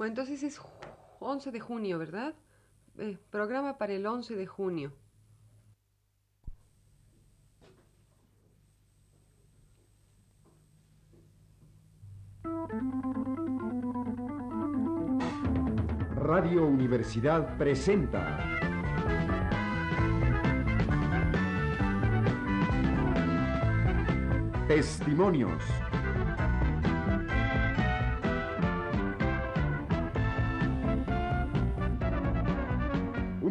Bueno, entonces es 11 de junio, ¿verdad? Eh, programa para el 11 de junio. Radio Universidad presenta Testimonios.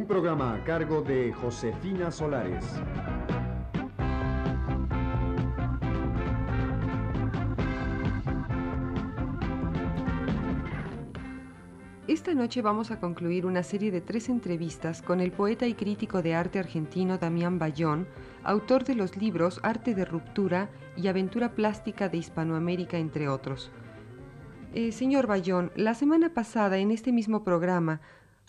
Programa a cargo de Josefina Solares. Esta noche vamos a concluir una serie de tres entrevistas con el poeta y crítico de arte argentino Damián Bayón, autor de los libros Arte de Ruptura y Aventura Plástica de Hispanoamérica, entre otros. Eh, señor Bayón, la semana pasada en este mismo programa,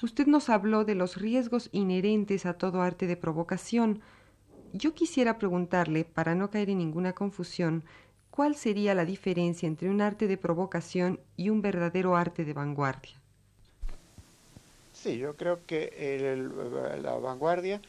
usted nos habló de los riesgos inherentes a todo arte de provocación. Yo quisiera preguntarle, para no caer en ninguna confusión, ¿cuál sería la diferencia entre un arte de provocación y un verdadero arte de vanguardia? Sí, yo creo que la vanguardia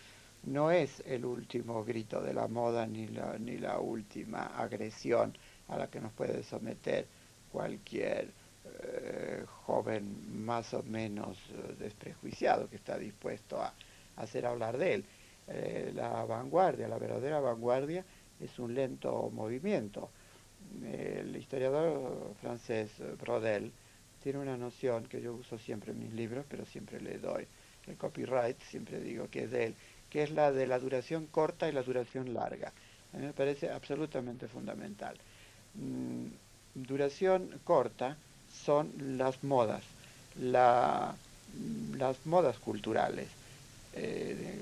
no es el último grito de la moda ni la, ni la última agresión a la que nos puede someter cualquier eh, joven más o menos eh, desprejuiciado que está dispuesto a, hacer hablar de él. Eh, la vanguardia, la verdadera vanguardia, es un lento movimiento. El historiador francés Brodel tiene una noción que yo uso siempre en mis libros, pero siempre le doy el copyright, siempre digo que es de él, que es la de la duración corta y la duración larga. A mí me parece absolutamente fundamental. Mm, duración corta son las modas, las modas culturales. Eh,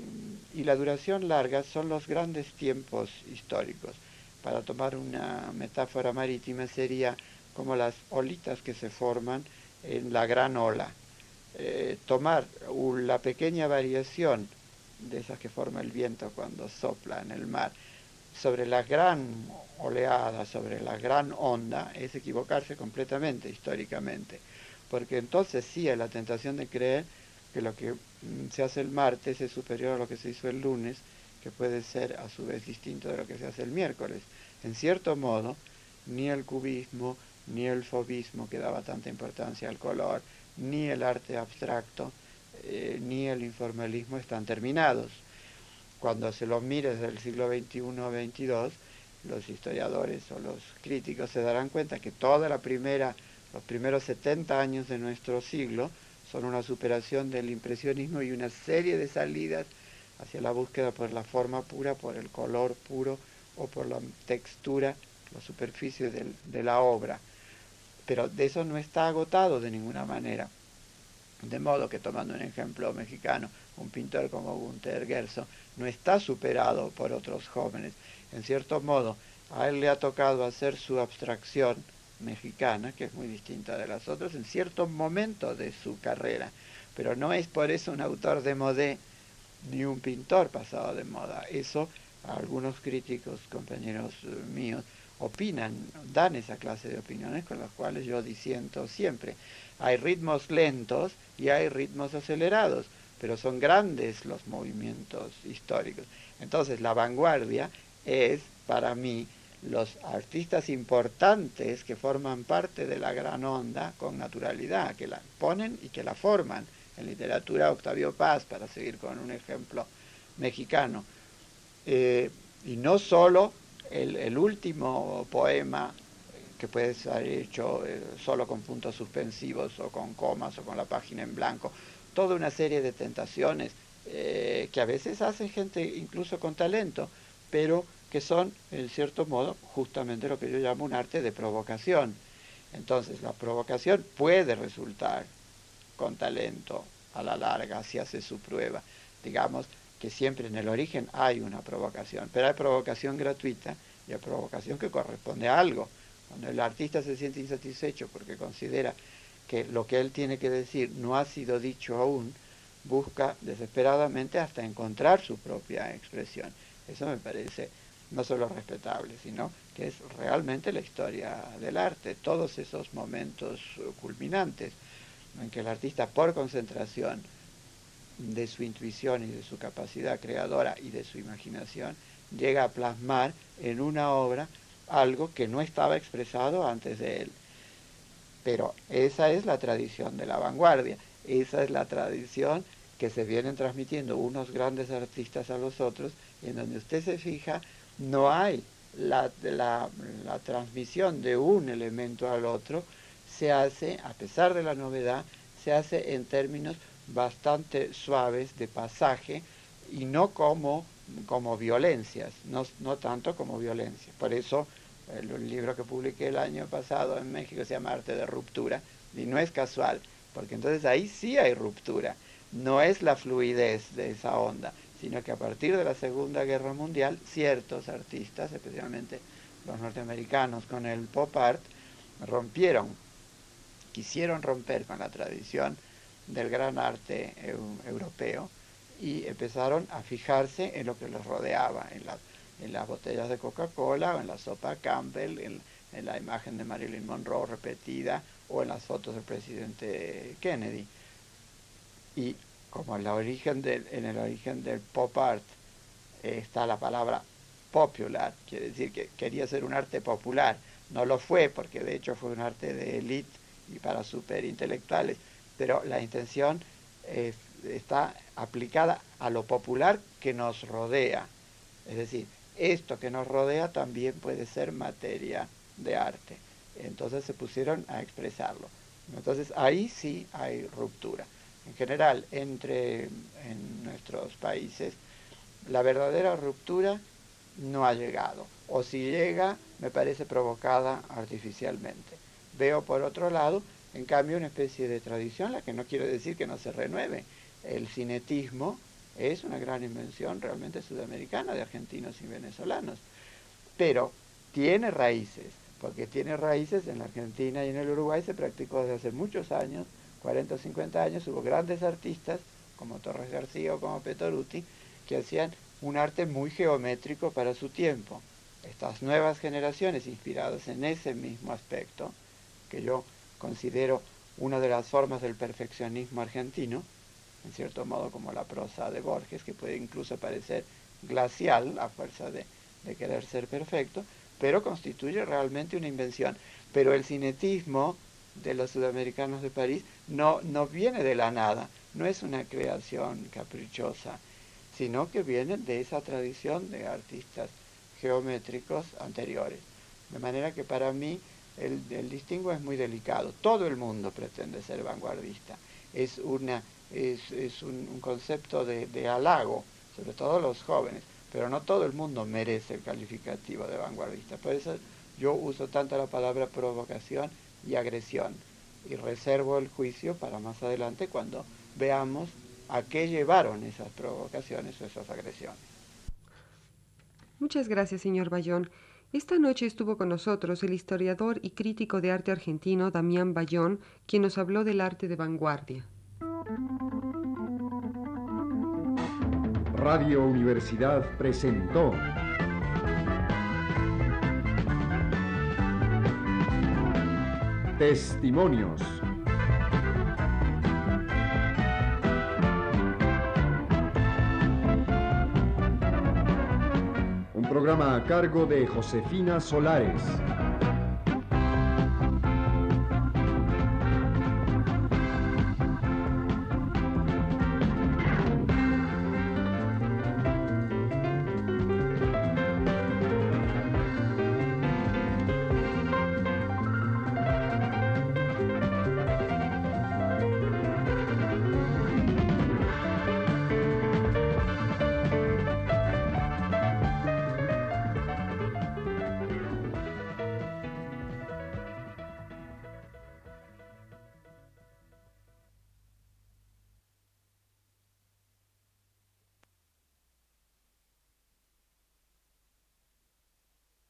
y la duración larga son los grandes tiempos históricos. Para tomar una metáfora marítima sería como las olitas que se forman en la gran ola. Eh, tomar la pequeña variación de esas que forma el viento cuando sopla en el mar sobre la gran oleada, sobre la gran onda, es equivocarse completamente históricamente. Porque entonces sí hay la tentación de creer que lo que mm, se hace el martes es superior a lo que se hizo el lunes, que puede ser a su vez distinto de lo que se hace el miércoles. En cierto modo, ni el cubismo, ni el fobismo que daba tanta importancia al color, ni el arte abstracto, eh, ni el informalismo están terminados. Cuando se los mire desde el siglo XXI o XXII, los historiadores o los críticos se darán cuenta que toda la primera, los primeros 70 años de nuestro siglo son una superación del impresionismo y una serie de salidas hacia la búsqueda por la forma pura, por el color puro o por la textura, la superficie de la obra pero de eso no está agotado de ninguna manera. De modo que, tomando un ejemplo mexicano, un pintor como Gunther Gerso no está superado por otros jóvenes. En cierto modo, a él le ha tocado hacer su abstracción mexicana, que es muy distinta de las otras, en cierto momento de su carrera. Pero no es por eso un autor de modé ni un pintor pasado de moda. Eso a algunos críticos, compañeros eh, míos, opinan, dan esa clase de opiniones con las cuales yo disiento siempre. Hay ritmos lentos y hay ritmos acelerados, pero son grandes los movimientos históricos. Entonces la vanguardia es para mí los artistas importantes que forman parte de la gran onda con naturalidad, que la ponen y que la forman. En literatura Octavio Paz, para seguir con un ejemplo mexicano. Eh, y no solo el, último poema que puede ser hecho eh, solo con puntos suspensivos o con comas o con la página en blanco, toda una serie de tentaciones eh, que a veces hacen gente incluso con talento, pero que son, en cierto modo, justamente lo que yo llamo un arte de provocación. Entonces, la provocación puede resultar con talento a la larga si hace su prueba. Digamos, que siempre en el origen hay una provocación, pero hay provocación gratuita y hay provocación que corresponde a algo. Cuando el artista se siente insatisfecho porque considera que lo que él tiene que decir no ha sido dicho aún, busca desesperadamente hasta encontrar su propia expresión. Eso me parece no solo respetable, sino que es realmente la historia del arte, todos esos momentos culminantes. en que el artista por concentración de su intuición y de su capacidad creadora y de su imaginación llega a plasmar en una obra algo que no estaba expresado antes de él. Pero esa es la tradición de la vanguardia, esa es la tradición que se vienen transmitiendo unos grandes artistas a los otros, en donde usted se fija, no hay la, la, la transmisión de un elemento al otro, se hace, a pesar de la novedad, se hace en términos bastante suaves de pasaje y no como, como violencias, no, no tanto como violencia. Por eso el, libro que publiqué el año pasado en México se llama Arte de Ruptura y no es casual, porque entonces ahí sí hay ruptura. No es la fluidez de esa onda, sino que a partir de la Segunda Guerra Mundial ciertos artistas, especialmente los norteamericanos con el pop art, rompieron, quisieron romper con la tradición del gran arte europeo y empezaron a fijarse en lo que los rodeaba, en, las botellas de Coca-Cola o en la sopa Campbell, en, la imagen de Marilyn Monroe repetida o en las fotos del presidente Kennedy. Y como en, el origen del pop art está la palabra popular, quiere decir que quería ser un arte popular. No lo fue, porque de hecho fue un arte de élite y para superintelectuales, pero la intención está aplicada a lo popular que nos rodea. Es decir, esto que nos rodea también puede ser materia de arte. Entonces se pusieron a expresarlo. Entonces ahí sí hay ruptura. En general, entre en nuestros países, la verdadera ruptura no ha llegado. O si llega, me parece provocada artificialmente. Veo por otro lado en cambio, una especie de tradición, la que no quiere decir que no se renueve. El cinetismo es una gran invención realmente sudamericana de argentinos y venezolanos, pero tiene raíces, porque tiene raíces en la Argentina y en el Uruguay se practicó desde hace muchos años, 40 o 50 años, hubo grandes artistas como Torres García o como Petoruti, que hacían un arte muy geométrico para su tiempo. Estas nuevas generaciones inspiradas en ese mismo aspecto, que yo considero una de las formas del perfeccionismo argentino, en cierto modo como la prosa de Borges, que puede incluso parecer glacial a fuerza de, querer ser perfecto, pero constituye realmente una invención. Pero el cinetismo de los sudamericanos de París no, no viene de la nada, no es una creación caprichosa, sino que viene de esa tradición de artistas geométricos anteriores. De manera que para mí el, el, distingo es muy delicado. Todo el mundo pretende ser vanguardista. Es, una, es, es un, concepto de, de, halago, sobre todo los jóvenes, pero no todo el mundo merece el calificativo de vanguardista. Por eso yo uso tanto la palabra provocación y agresión y reservo el juicio para más adelante cuando veamos a qué llevaron esas provocaciones o esas agresiones. Muchas gracias, señor Bayón. Esta noche estuvo con nosotros el historiador y crítico de arte argentino Damián Bayón, quien nos habló del arte de vanguardia. Radio Universidad presentó Testimonios programa a cargo de Josefina Solares.